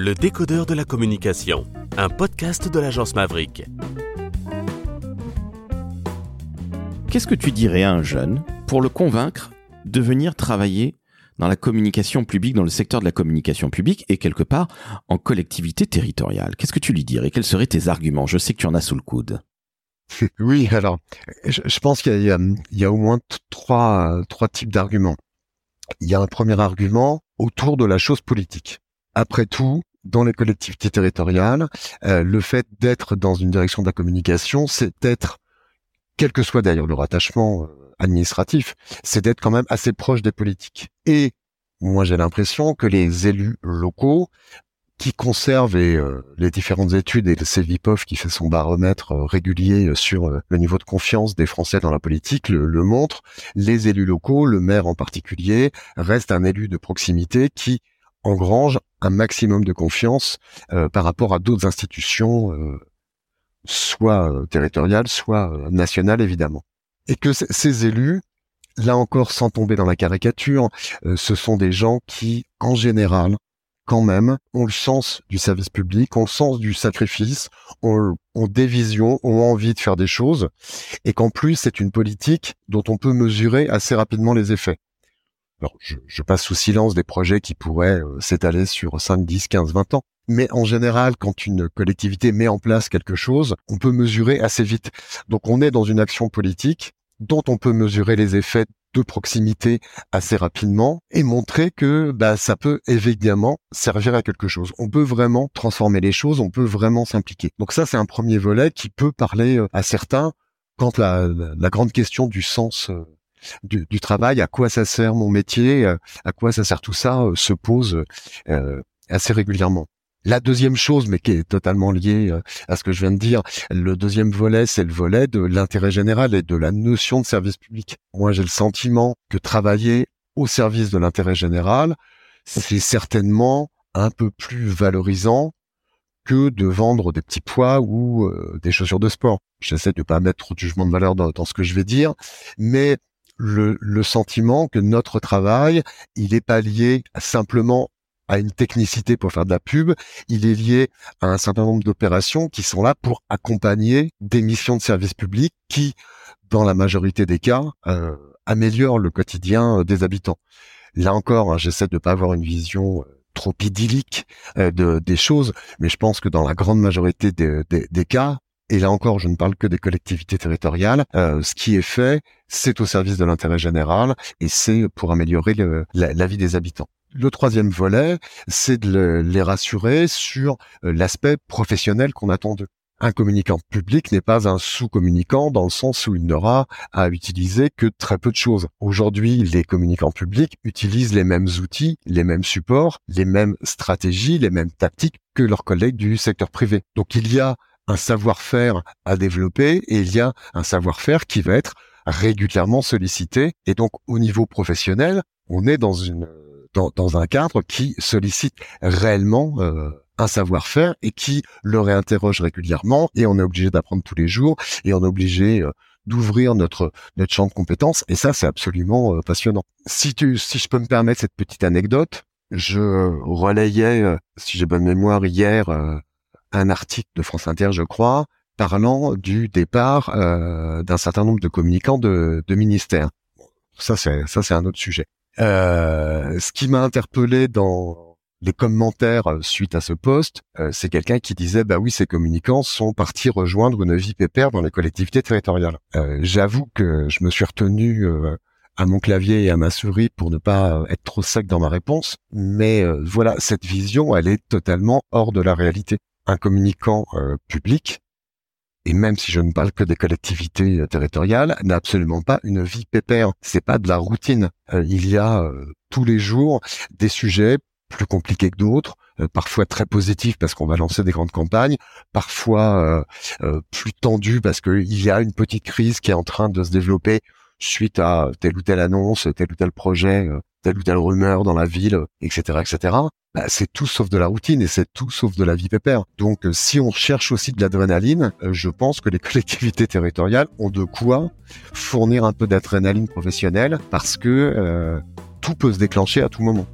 Le décodeur de la communication, un podcast de l'agence Maverick. Qu'est-ce que tu dirais à un jeune pour le convaincre de venir travailler dans la communication publique, dans le secteur de la communication publique et quelque part en collectivité territoriale? Qu'est-ce que tu lui dirais? Quels seraient tes arguments? Je sais que tu en as sous le coude. Oui, alors, je, pense qu'il y, y, a au moins trois, trois types d'arguments. Il y a un premier argument autour de la chose politique. Après tout, dans les collectivités territoriales, euh, le fait d'être dans une direction de la communication, c'est être, quel que soit d'ailleurs le rattachement euh, administratif, c'est d'être quand même assez proche des politiques. Et moi, j'ai l'impression que les élus locaux qui conservent euh, les différentes études et le CVPOF qui fait son baromètre régulier sur le niveau de confiance des Français dans la politique le, le montre, les élus locaux, le maire en particulier, reste un élu de proximité qui engrange un maximum de confiance euh, par rapport à d'autres institutions, euh, soit euh, territoriales, soit nationales évidemment. Et que ces élus, là encore sans tomber dans la caricature, ce sont des gens qui, en général, quand même, ont le sens du service public, ont le sens du sacrifice, ont, ont des visions, ont envie de faire des choses, et qu'en plus c'est une politique dont on peut mesurer assez rapidement les effets. Alors, je, passe sous silence des projets qui pourraient euh, s'étaler sur 5, 10, 15, 20 ans. Mais en général, quand une collectivité met en place quelque chose, on peut mesurer assez vite. Donc on est dans une action politique dont on peut mesurer les effets de proximité assez rapidement et montrer que bah, ça peut évidemment servir à quelque chose. On peut vraiment transformer les choses, on peut vraiment s'impliquer. Donc ça, c'est un premier volet qui peut parler euh, à certains quand la, la grande question du sens euh, du, travail, à quoi ça sert mon métier, euh, à quoi ça sert tout ça, euh, se pose euh, assez régulièrement. La deuxième chose, mais qui est totalement liée à ce que je viens de dire, le deuxième volet, c'est le volet de l'intérêt général et de la notion de service public. Moi, j'ai le sentiment que travailler au service de l'intérêt général, c'est certainement un peu plus valorisant que de vendre des petits pois ou des chaussures de sport. J'essaie de pas mettre trop de jugement de valeur dans, dans, ce que je vais dire, mais le, sentiment que notre travail, il est pas lié simplement à une technicité pour faire de la pub, il est lié à un certain nombre d'opérations qui sont là pour accompagner des missions de service public qui, dans la majorité des cas, euh, améliorent le quotidien euh, des habitants. Là encore, hein, j'essaie de pas avoir une vision euh, trop idyllique de, des choses, mais je pense que dans la grande majorité des cas, et là encore, je ne parle que des collectivités territoriales. Euh, ce qui est fait, c'est au service de l'intérêt général et c'est pour améliorer la, vie des habitants. Le troisième volet, c'est de les rassurer sur euh, l'aspect professionnel qu'on attend d'eux. Un communicant public n'est pas un sous-communicant dans le sens où il n'aura à utiliser que très peu de choses. Aujourd'hui, les communicants publics utilisent les mêmes outils, les mêmes supports, les mêmes stratégies, les mêmes tactiques que leurs collègues du secteur privé. Donc il y a un savoir-faire à développer et il y a un savoir-faire qui va être régulièrement sollicité. Et donc, au niveau professionnel, on est dans une dans, dans un cadre qui sollicite réellement euh, un savoir-faire et qui le réinterroge régulièrement. Et on est obligé d'apprendre tous les jours et on est obligé euh, d'ouvrir notre notre champ de compétences. Et ça, c'est absolument euh, passionnant. Si tu si je peux me permettre cette petite anecdote, je relayais, si j'ai bonne mémoire, hier un article de France Inter, je crois, parlant du départ euh, d'un certain nombre de communicants de, de ministères. Ça, c'est ça, c'est un autre sujet. Euh, ce qui m'a interpellé dans les commentaires euh, suite à ce poste, c'est quelqu'un qui disait bah oui, ces communicants sont partis rejoindre une vie pépère dans les collectivités territoriales. J'avoue que je me suis retenu à mon clavier et à ma souris pour ne pas être trop sec dans ma réponse, mais voilà, cette vision, elle est totalement hors de la réalité un communicant euh, public, et même si je ne parle que des collectivités euh, territoriales, n'a absolument pas une vie pépère. C'est pas de la routine. Euh, il y a tous les jours des sujets plus compliqués que d'autres, parfois très positifs parce qu'on va lancer des grandes campagnes, parfois plus tendus parce qu'il y a une petite crise qui est en train de se développer suite à telle ou telle annonce, tel ou tel projet telle ou telle rumeur dans la ville, etc., etc. Bah, c'est tout sauf de la routine et c'est tout sauf de la vie pépère. Donc, euh, si on cherche aussi de l'adrénaline, euh, je pense que les collectivités territoriales ont de quoi fournir un peu d'adrénaline professionnelle parce que euh, tout peut se déclencher à tout moment.